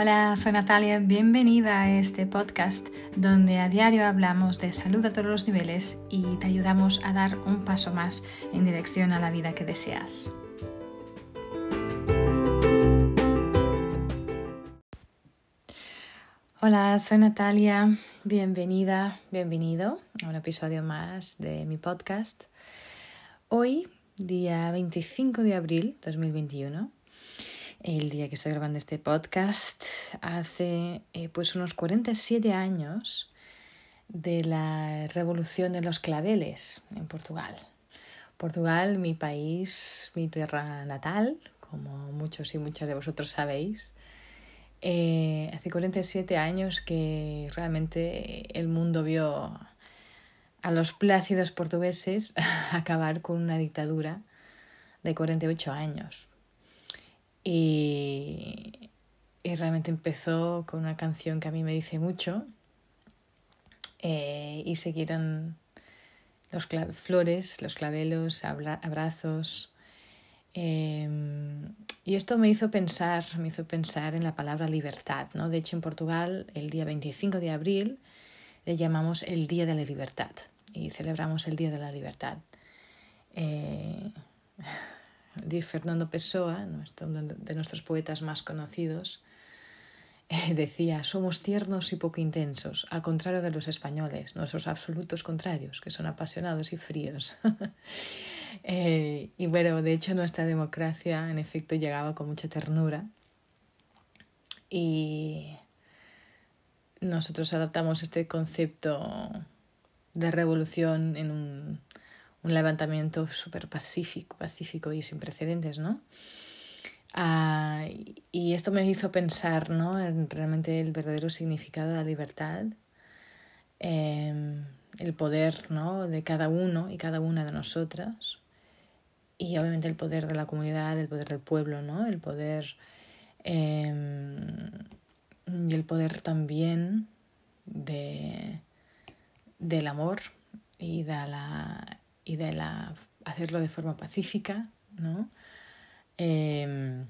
Hola, soy Natalia, bienvenida a este podcast donde a diario hablamos de salud a todos los niveles y te ayudamos a dar un paso más en dirección a la vida que deseas. Hola, soy Natalia, bienvenida, bienvenido a un episodio más de mi podcast. Hoy, día 25 de abril 2021, el día que estoy grabando este podcast, hace eh, pues unos 47 años de la revolución de los claveles en Portugal. Portugal, mi país, mi tierra natal, como muchos y muchas de vosotros sabéis. Eh, hace 47 años que realmente el mundo vio a los plácidos portugueses acabar con una dictadura de 48 años. Y, realmente empezó con una canción que a mí me dice mucho eh, y siguieron los flores, los clavelos, abrazos. Em, y esto me hizo pensar, me hizo pensar en la palabra libertad, ¿no? De hecho, en Portugal, el día 25 de abril, le llamamos el Día de la Libertad y celebramos el Día de la Libertad. Eh, Fernando Pessoa, de nuestros poetas más conocidos, eh, decía, somos tiernos y poco intensos, al contrario de los españoles, nuestros absolutos contrarios, que son apasionados y fríos. Eh, y bueno, de hecho nuestra democracia en efecto llegaba con mucha ternura y nosotros adaptamos este concepto de revolución en un un levantamiento súper pacífico, y sin precedentes, ¿no? Ah, y esto me hizo pensar, ¿no? En realmente el verdadero significado de la libertad, em, el poder, ¿no? De cada uno y cada una de nosotras y obviamente el poder de la comunidad, el poder del pueblo, ¿no? El poder em, y el poder también de, del amor y de la y de la, hacerlo de forma pacífica, ¿no? Em,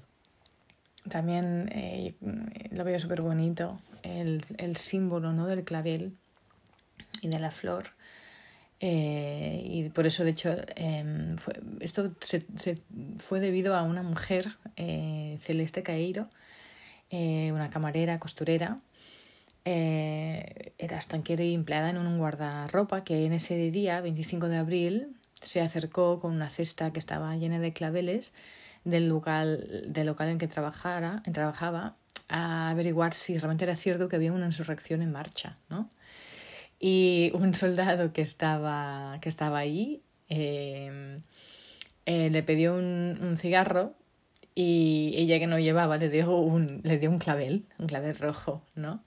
también eh, lo veo súper bonito, el, el, símbolo ¿no? del clavel y de la flor. Eh, y por eso, de hecho, em, esto se, fue debido a una mujer, eh, Celeste Caeiro, una camarera, costurera, eh, era estanquera y empleada en un guardarropa que en ese día, 25 de abril, se acercó con una cesta que estaba llena de claveles del local, del local en que trabajara, en trabajaba a averiguar si realmente era cierto que había una insurrección en marcha, ¿no? Y un soldado que estaba, que estaba ahí eh, eh, le pidió un, cigarro y ella que no llevaba le dio un, le dio un clavel, un clavel rojo, ¿no?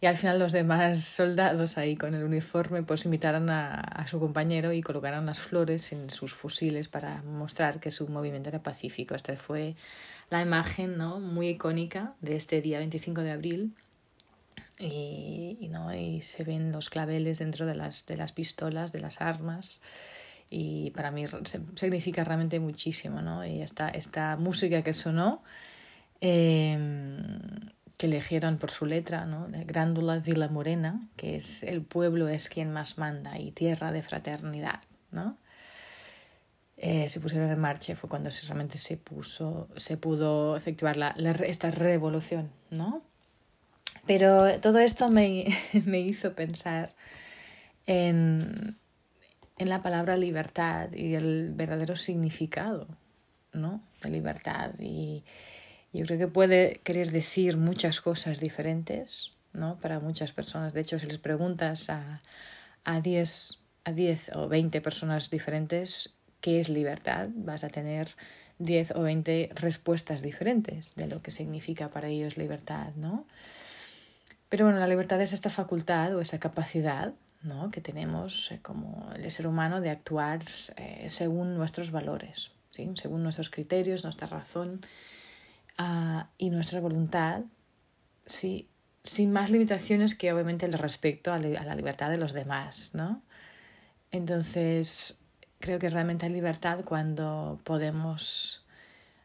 Y al final los demás soldados ahí con el uniforme pues invitaron a, a su compañero y colocaron las flores en sus fusiles para mostrar que su movimiento era pacífico. Esta fue la imagen ¿no? muy icónica de este día 25 de abril y, y, ¿no? y se ven los claveles dentro de las, de las pistolas, de las armas y para mí significa realmente muchísimo, ¿no? Y esta, esta música que sonó eh, que eligieron por su letra, ¿no? de Grándula Vila Morena, que es el pueblo es quien más manda y tierra de fraternidad. ¿no? Eh, se pusieron en marcha fue cuando realmente se, puso, se pudo efectuar la, esta revolución. ¿no? Pero todo esto me, me hizo pensar en, en la palabra libertad y el verdadero significado ¿no? de libertad y yo creo que puede querer decir muchas cosas diferentes, ¿no? Para muchas personas. De hecho, si les preguntas a, a 10 a 10 o 20 personas diferentes qué es libertad, vas a tener 10 o 20 respuestas diferentes de lo que significa para ellos libertad, ¿no? Pero bueno, la libertad es esta facultad o esa capacidad ¿no? que tenemos eh, como el ser humano de actuar eh, según nuestros valores, ¿sí? según nuestros criterios, nuestra razón y nuestra voluntad, sí, sin más limitaciones que obviamente el respeto a, la libertad de los demás, ¿no? Entonces, creo que realmente hay libertad cuando podemos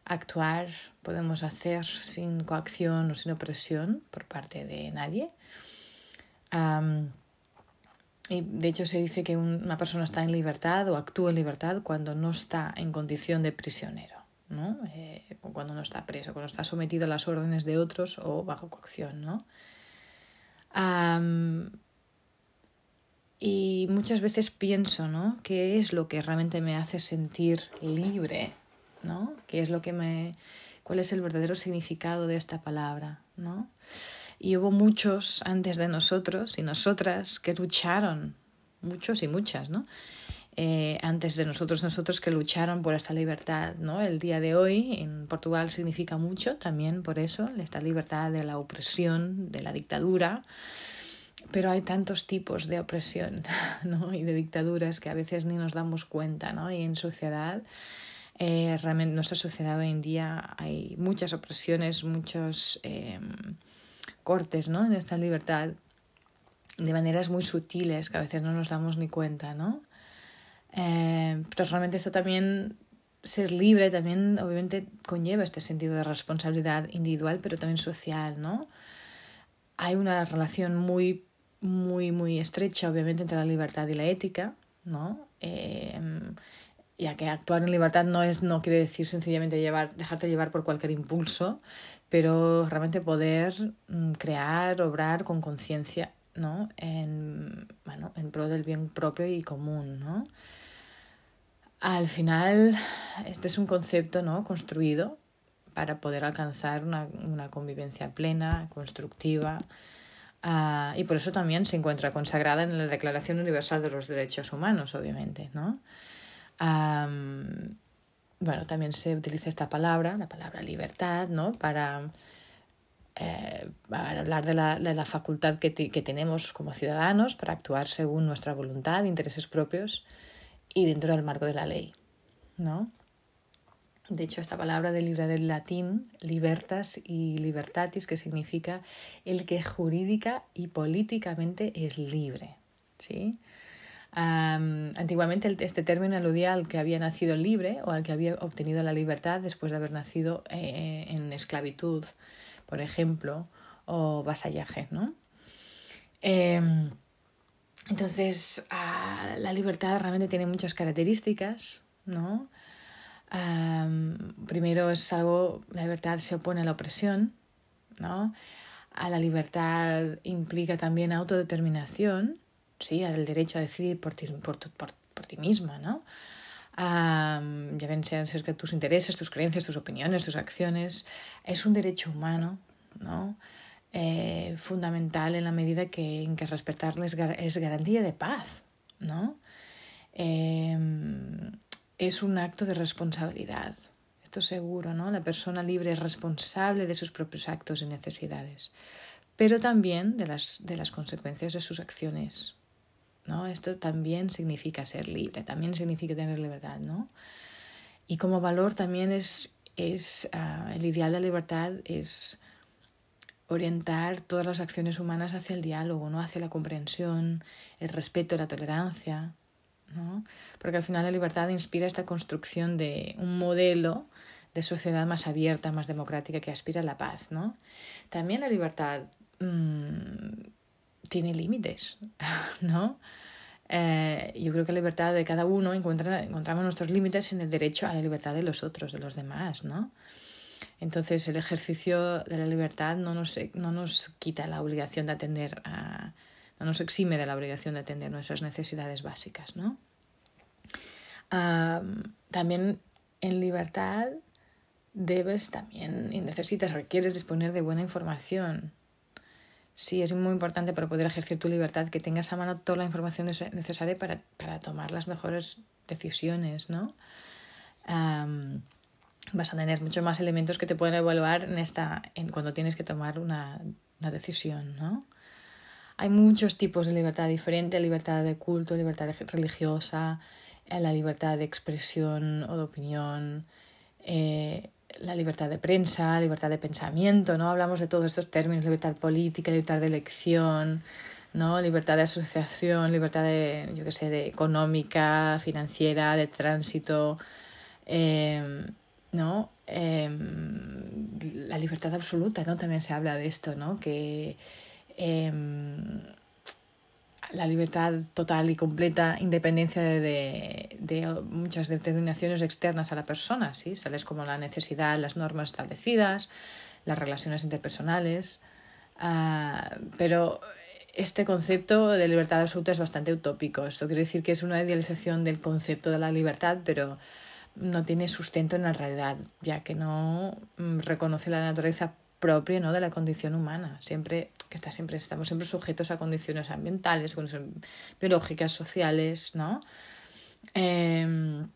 actuar, podemos hacer sin coacción o sin opresión por parte de nadie. y de hecho se dice que una persona está en libertad o actúa en libertad cuando no está en condición de prisionero, ¿no? Eh, cuando no está preso, cuando está sometido a las órdenes de otros o bajo coacción. ¿no? y muchas veces pienso, ¿no? ¿Qué es lo que realmente me hace sentir libre? ¿no? ¿Qué es lo que me... cuál es el verdadero significado de esta palabra, ¿no? Y hubo muchos antes de nosotros y nosotras que lucharon, muchos y muchas, ¿no? Eh, antes de nosotros, nosotros que lucharon por esta libertad, ¿no? El día de hoy en Portugal significa mucho también por eso, esta libertad de la opresión, de la dictadura, pero hay tantos tipos de opresión, ¿no? Y de dictaduras que a veces ni nos damos cuenta, ¿no? Y en sociedad eh, realmente en nuestra sociedad hoy en día hay muchas opresiones, muchos em, cortes ¿no? en esta libertad de maneras muy sutiles que a veces no nos damos ni cuenta, ¿no? Pero realmente esto también, ser libre también obviamente conlleva este sentido de responsabilidad individual, pero también social, ¿no? Hay una relación muy, muy, muy estrecha, obviamente, entre la libertad y la ética, ¿no? Eh, ya que actuar en libertad no, es, no quiere decir sencillamente llevar, dejarte llevar por cualquier impulso, pero realmente poder mm, crear, obrar con conciencia, ¿no? En, bueno, en pro del bien propio y común, ¿no? Al final, este es un concepto, ¿no? Construido para poder alcanzar una, una convivencia plena, constructiva, uh, y por eso también se encuentra consagrada en la Declaración Universal de los Derechos Humanos, obviamente, ¿no? bueno, también se utiliza esta palabra, la palabra libertad, ¿no? Para, eh, para hablar de la, de la facultad que, que, tenemos como ciudadanos para actuar según nuestra voluntad, intereses propios y dentro del marco de la ley, ¿no? De hecho, esta palabra deriva del latín libertas y libertatis, que significa el que jurídica y políticamente es libre, ¿sí? antiguamente este término aludía al que había nacido libre o al que había obtenido la libertad después de haber nacido eh, en esclavitud, por ejemplo, o vasallaje. ¿no? Em, entonces, ah, la libertad realmente tiene muchas características. ¿no? primero es algo, la libertad se opone a la opresión. ¿no? A la libertad implica también autodeterminación sí, al derecho a decidir por ti, por, por, ti misma, ¿no? ya ven sean que tus intereses, tus creencias, tus opiniones, tus acciones, es un derecho humano, ¿no? Eh, fundamental en la medida que, en que respetarles es garantía de paz, ¿no? Em, es un acto de responsabilidad, esto seguro, ¿no? La persona libre es responsable de sus propios actos y necesidades, pero también de las, de las consecuencias de sus acciones, ¿no? Esto también significa ser libre, también significa tener libertad, ¿no? Y como valor también es, es ah, el ideal de libertad es orientar todas las acciones humanas hacia el diálogo, ¿no? hacia la comprensión, el respeto, la tolerancia, ¿no? porque al final la libertad inspira esta construcción de un modelo de sociedad más abierta, más democrática, que aspira a la paz. ¿no? También la libertad mmm, tiene límites, ¿no? Eh, yo creo que la libertad de cada uno encuentra, encontramos nuestros límites en el derecho a la libertad de los otros, de los demás, ¿no? Entonces el ejercicio de la libertad no nos, no nos quita la obligación de atender a, no nos exime de la obligación de atender nuestras necesidades básicas, ¿no? también en libertad debes también y necesitas, requieres disponer de buena información, sí es muy importante para poder ejercer tu libertad que tengas a mano toda la información necesaria para, para tomar las mejores decisiones, ¿no? Vas a tener muchos más elementos que te pueden evaluar en esta, en cuando tienes que tomar una, una decisión, ¿no? Hay muchos tipos de libertad diferente, libertad de culto, libertad religiosa, eh, la libertad de expresión o de opinión, eh, la libertad de prensa, libertad de pensamiento, ¿no? Hablamos de todos estos términos, libertad política, libertad de elección, ¿no? Libertad de asociación, libertad de, yo qué sé, de económica, financiera, de tránsito. Em, ¿no? Em, la libertad absoluta, ¿no? También se habla de esto, ¿no? Que em, la libertad total y completa independencia de, de, muchas determinaciones externas a la persona, ¿sí? Sales como la necesidad, las normas establecidas, las relaciones interpersonales, uh, pero este concepto de libertad absoluta es bastante utópico. Esto quiere decir que es una idealización del concepto de la libertad, pero no tiene sustento en la realidad, ya que no mm, reconoce la naturaleza propia ¿no? de la condición humana. Siempre, que está siempre, estamos siempre sujetos a condiciones ambientales, biológicas, sociales, ¿no? Em,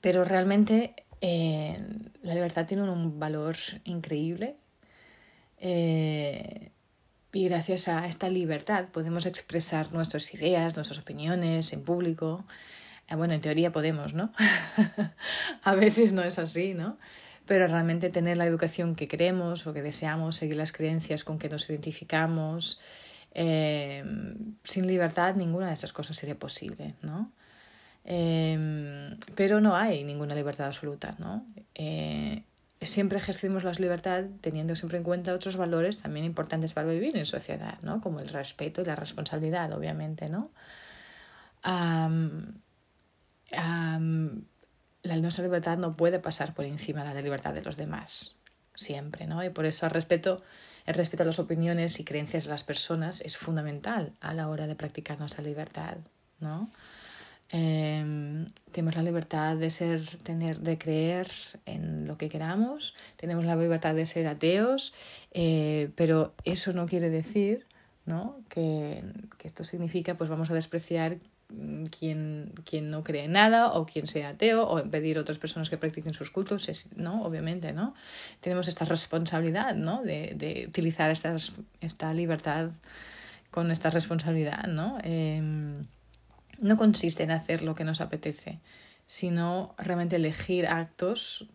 pero realmente eh, la libertad tiene un valor increíble. Eh, y gracias a esta libertad podemos expresar nuestras ideas, nuestras opiniones en público. Eh, bueno, en teoría podemos, ¿no? a veces no es así, ¿no? Pero realmente tener la educación que queremos o que deseamos, seguir las creencias con que nos identificamos, eh, sin libertad ninguna de esas cosas sería posible, ¿no? Eh, pero no hay ninguna libertad absoluta, ¿no? siempre ejercimos la libertad teniendo siempre en cuenta otros valores también importantes para vivir en sociedad, ¿no? Como el respeto y la responsabilidad, obviamente, ¿no? La nuestra libertad no puede pasar por encima de la libertad de los demás, siempre, ¿no? Y por eso el respeto, el respeto a las opiniones y creencias de las personas es fundamental a la hora de practicar nuestra libertad, ¿no? Em, tenemos la libertad de ser, tener, de creer en lo que queramos, tenemos la libertad de ser ateos, eh, pero eso no quiere decir ¿no? Que, que, esto significa pues vamos a despreciar quien, quien no cree en nada o quien sea ateo o impedir a otras personas que practiquen sus cultos, ¿no? Obviamente, ¿no? Tenemos esta responsabilidad, ¿no? De, de utilizar estas, esta libertad con esta responsabilidad, ¿no? Eh, no consiste en hacer lo que nos apetece, sino realmente elegir actos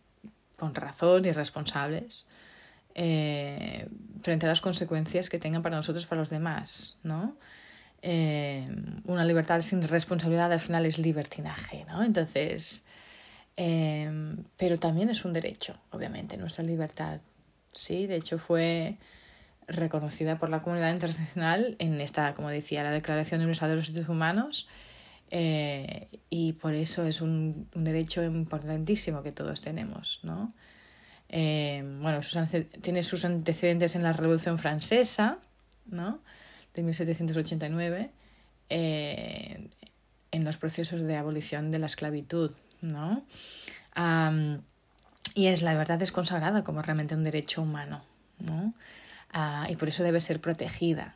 con razón y responsables eh, frente a las consecuencias que tengan para nosotros para los demás, ¿no? Eh, una libertad sin responsabilidad al final es libertinaje, ¿no? Entonces, eh, pero también es un derecho, obviamente, nuestra libertad, ¿sí? De hecho, fue reconocida por la comunidad internacional en esta, como decía, la Declaración Universal de los Derechos Humanos, eh, y por eso es un, derecho importantísimo que todos tenemos, ¿no? Eh, bueno, tiene sus antecedentes en la Revolución Francesa, ¿no? De 1789, eh, en los procesos de abolición de la esclavitud, ¿no? y es la verdad es consagrada como realmente un derecho humano, ¿no? Ah, y por eso debe ser protegida,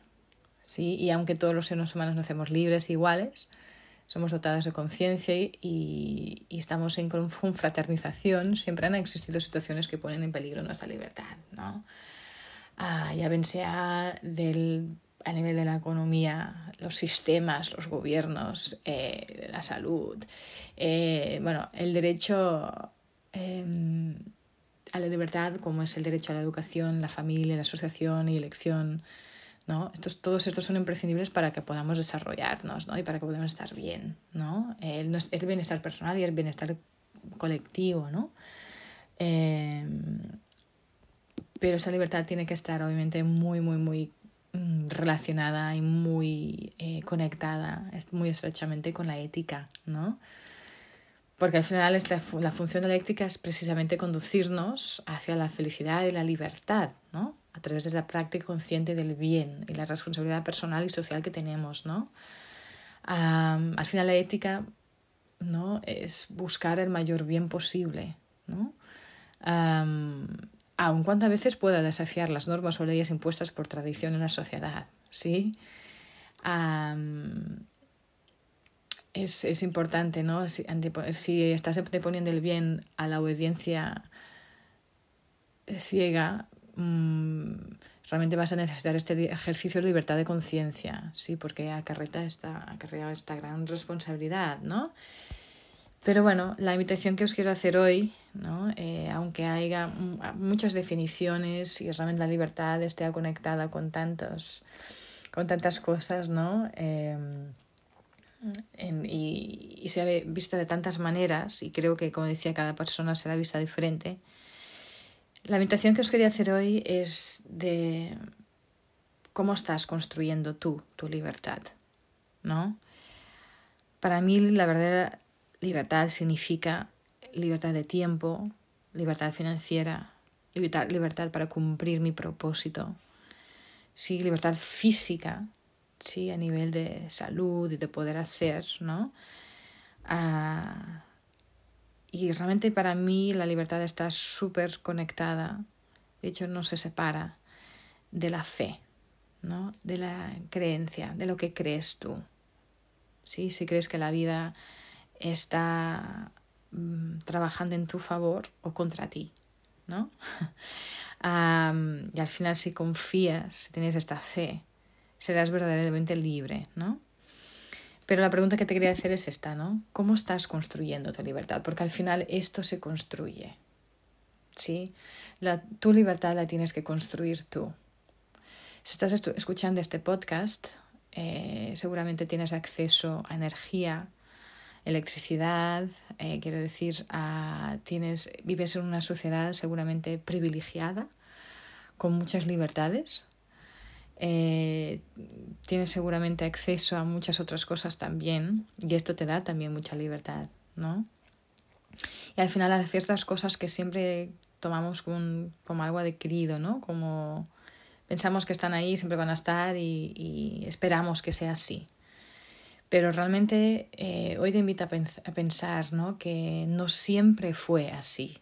¿sí? Y aunque todos los seres humanos nacemos libres e iguales, somos dotados de conciencia y, y, estamos en confraternización, siempre han existido situaciones que ponen en peligro nuestra libertad, ¿no? Ah, ya ven sea del, a nivel de la economía, los sistemas, los gobiernos, eh, la salud, eh, bueno, el derecho eh, a la libertad, como es el derecho a la educación, la familia, la asociación y elección, ¿no? Estos, todos estos son imprescindibles para que podamos desarrollarnos ¿no? y para que podamos estar bien. ¿no? El, el bienestar personal y el bienestar colectivo. ¿no? Eh, pero esa libertad tiene que estar obviamente muy, muy, muy relacionada y muy eh, conectada muy estrechamente con la ética, ¿no? Porque al final la función de la ética es precisamente conducirnos hacia la felicidad y la libertad, ¿no? a través de la práctica consciente del bien y la responsabilidad personal y social que tenemos, ¿no? al final la ética ¿no? es buscar el mayor bien posible, ¿no? Aun cuantas veces pueda desafiar las normas o leyes impuestas por tradición en la sociedad, ¿sí? es, es, importante, ¿no? Si, estás anteponiendo el bien a la obediencia ciega, Mm, realmente vas a necesitar este ejercicio de libertad de conciencia, ¿sí? Porque acarrea esta, acarrea esta gran responsabilidad, ¿no? Pero bueno, la invitación que os quiero hacer hoy, ¿no? Eh, aunque haya muchas definiciones y realmente la libertad esté conectada con, tantos, con tantas cosas, ¿no? Eh, y, y, se ve vista de tantas maneras, y creo que, como decía, cada persona será vista diferente. La invitación que os quería hacer hoy es de cómo estás construyendo tú tu libertad, ¿no? Para mí la verdadera libertad significa libertad de tiempo, libertad financiera, libertad, libertad para cumplir mi propósito, sí, libertad física, sí, a nivel de salud y de poder hacer, ¿no? Ah, y realmente para mí la libertad está súper conectada, de hecho no se separa de la fe, ¿no? De la creencia, de lo que crees tú. ¿Sí? Si crees que la vida está mm, trabajando en tu favor o contra ti, ¿no? y al final si confías, si tienes esta fe, serás verdaderamente libre, ¿no? Pero la pregunta que te quería hacer es esta, ¿no? ¿Cómo estás construyendo tu libertad? Porque al final esto se construye, ¿sí? La, tu libertad la tienes que construir tú. Si estás escuchando este podcast, eh, seguramente tienes acceso a energía, electricidad, eh, quiero decir, tienes, vives en una sociedad seguramente privilegiada, con muchas libertades. Eh, tienes seguramente acceso a muchas otras cosas también y esto te da también mucha libertad, ¿no? Y al final hay ciertas cosas que siempre tomamos como, como algo adquirido, ¿no? Como pensamos que están ahí, siempre van a estar y, esperamos que sea así. Pero realmente eh, hoy te invito a, pensar ¿no? que no siempre fue así.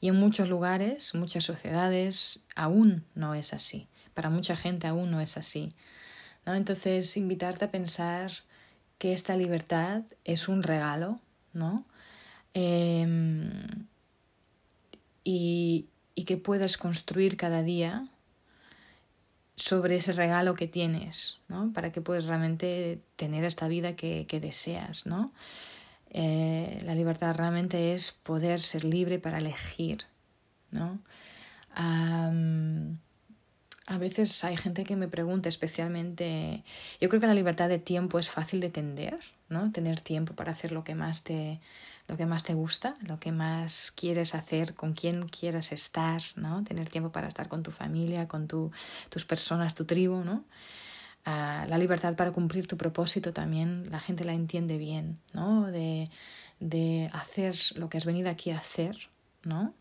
Y en muchos lugares, muchas sociedades, aún no es así. Para mucha gente aún no es así. ¿no? Entonces, invitarte a pensar que esta libertad es un regalo, ¿no? Em, y, y que puedes construir cada día sobre ese regalo que tienes, ¿no? Para que puedas realmente tener esta vida que, deseas, ¿no? Eh, la libertad realmente es poder ser libre para elegir, ¿no? a veces hay gente que me pregunta especialmente, yo creo que la libertad de tiempo es fácil de entender, ¿no? Tener tiempo para hacer lo que más te, lo que más te gusta, lo que más quieres hacer, con quién quieres estar, ¿no? Tener tiempo para estar con tu familia, con tu, tus personas, tu tribu, ¿no? Ah, la libertad para cumplir tu propósito también la gente la entiende bien, ¿no? De, de hacer lo que has venido aquí a hacer, ¿no?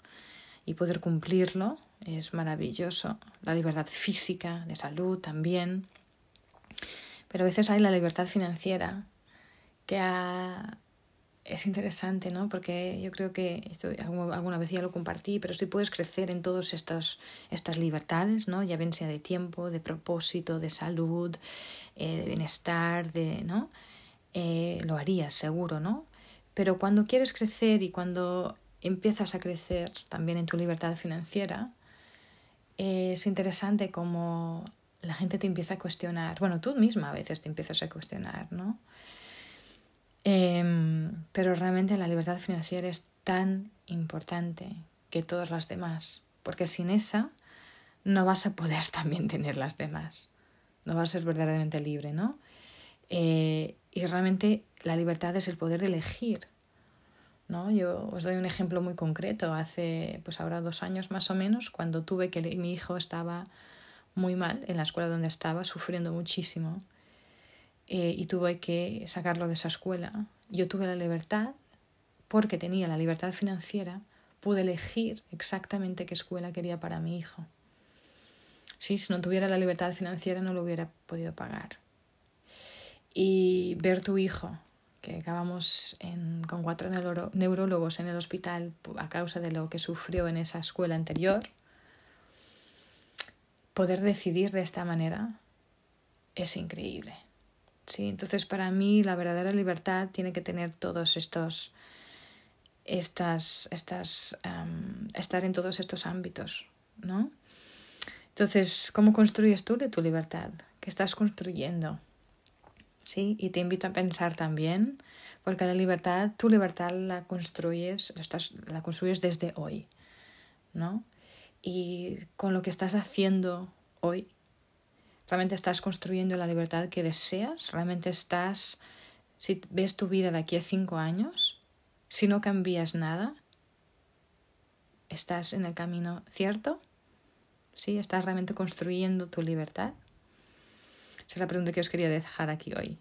Y poder cumplirlo es maravilloso. La libertad física, de salud también. Pero a veces hay la libertad financiera que ha, es interesante, ¿no? Porque yo creo que esto alguna vez ya lo compartí, pero si puedes crecer en todas estas, estas libertades, ¿no? Ya ven sea de tiempo, de propósito, de salud, eh, de bienestar, de, ¿no? Eh, lo harías seguro, ¿no? Pero cuando quieres crecer y cuando empiezas a crecer también en tu libertad financiera, es interesante como la gente te empieza a cuestionar, bueno, tú misma a veces te empiezas a cuestionar, ¿no? Em, pero realmente la libertad financiera es tan importante que todas las demás, porque sin esa no vas a poder también tener las demás, no vas a ser verdaderamente libre, ¿no? Eh, y realmente la libertad es el poder de elegir, ¿no? Yo os doy un ejemplo muy concreto. Hace, pues ahora dos años más o menos, cuando tuve que mi hijo estaba muy mal en la escuela donde estaba, sufriendo muchísimo, eh, y tuve que sacarlo de esa escuela. Yo tuve la libertad, porque tenía la libertad financiera, pude elegir exactamente qué escuela quería para mi hijo. Sí, si no tuviera la libertad financiera no lo hubiera podido pagar. Y ver tu hijo, que acabamos con cuatro neurólogos en el hospital a causa de lo que sufrió en esa escuela anterior, poder decidir de esta manera es increíble. ¿Sí? Entonces, para mí, la verdadera libertad tiene que tener todos estos, estas, estas, estar en todos estos ámbitos, ¿no? Entonces, ¿cómo construyes tú de tu libertad? ¿Qué estás construyendo? ¿Sí? Y te invito a pensar también, porque la libertad, tu libertad la construyes, estás, la construyes desde hoy, ¿no? Y con lo que estás haciendo hoy, realmente estás construyendo la libertad que deseas, realmente estás si ves tu vida de aquí a cinco años, si no cambias nada, ¿estás en el camino cierto? ¿Sí? ¿Estás realmente construyendo tu libertad? Esa es la pregunta que os quería dejar aquí hoy.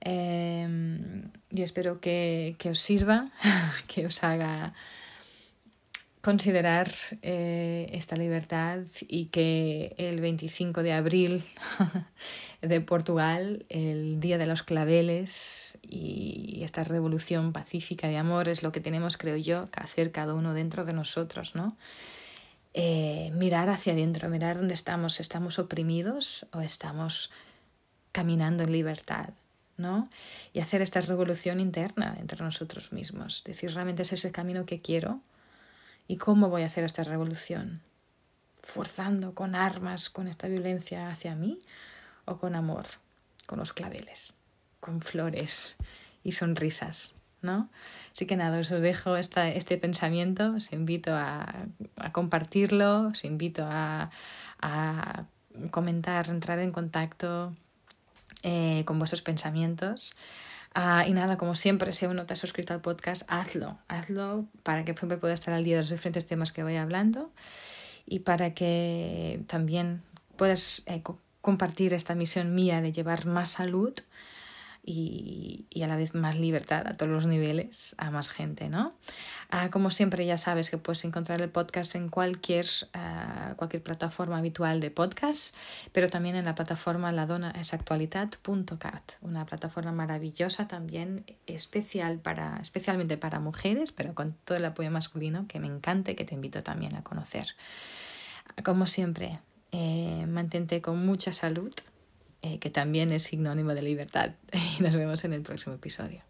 Em, y espero que, que, os sirva, que os haga considerar eh, esta libertad y que el 25 de abril de Portugal, el Día de los Claveles y esta revolución pacífica de amor es lo que tenemos, creo yo, que hacer cada uno dentro de nosotros, ¿no? Eh, mirar hacia adentro, mirar dónde estamos, ¿estamos oprimidos o estamos caminando en libertad? ¿no? Y hacer esta revolución interna entre nosotros mismos, decir, realmente es ese camino que quiero, ¿Y cómo voy a hacer esta revolución? ¿Forzando con armas, con esta violencia hacia mí? ¿O con amor, con los claveles, con flores y sonrisas? ¿no? Así que nada, os dejo esta, este pensamiento, os invito a, compartirlo, os invito a, a, comentar, entrar en contacto eh, con vuestros pensamientos. Ah, y nada, como siempre, si aún no te has suscrito al podcast, hazlo, hazlo para que siempre puedas estar al día de los diferentes temas que voy hablando y para que también puedas eh, compartir esta misión mía de llevar más salud y, y, a la vez más libertad a todos los niveles a más gente, ¿no? Ah, como siempre ya sabes que puedes encontrar el podcast en cualquier, uh, cualquier plataforma habitual de podcast, pero también en la plataforma ladonaesactualidad.cat, una plataforma maravillosa también especial para, especialmente para mujeres, pero con todo el apoyo masculino que me encanta y que te invito también a conocer. Como siempre, eh, mantente con mucha salud eh, que también es sinónimo de libertad. Y nos vemos en el próximo episodio.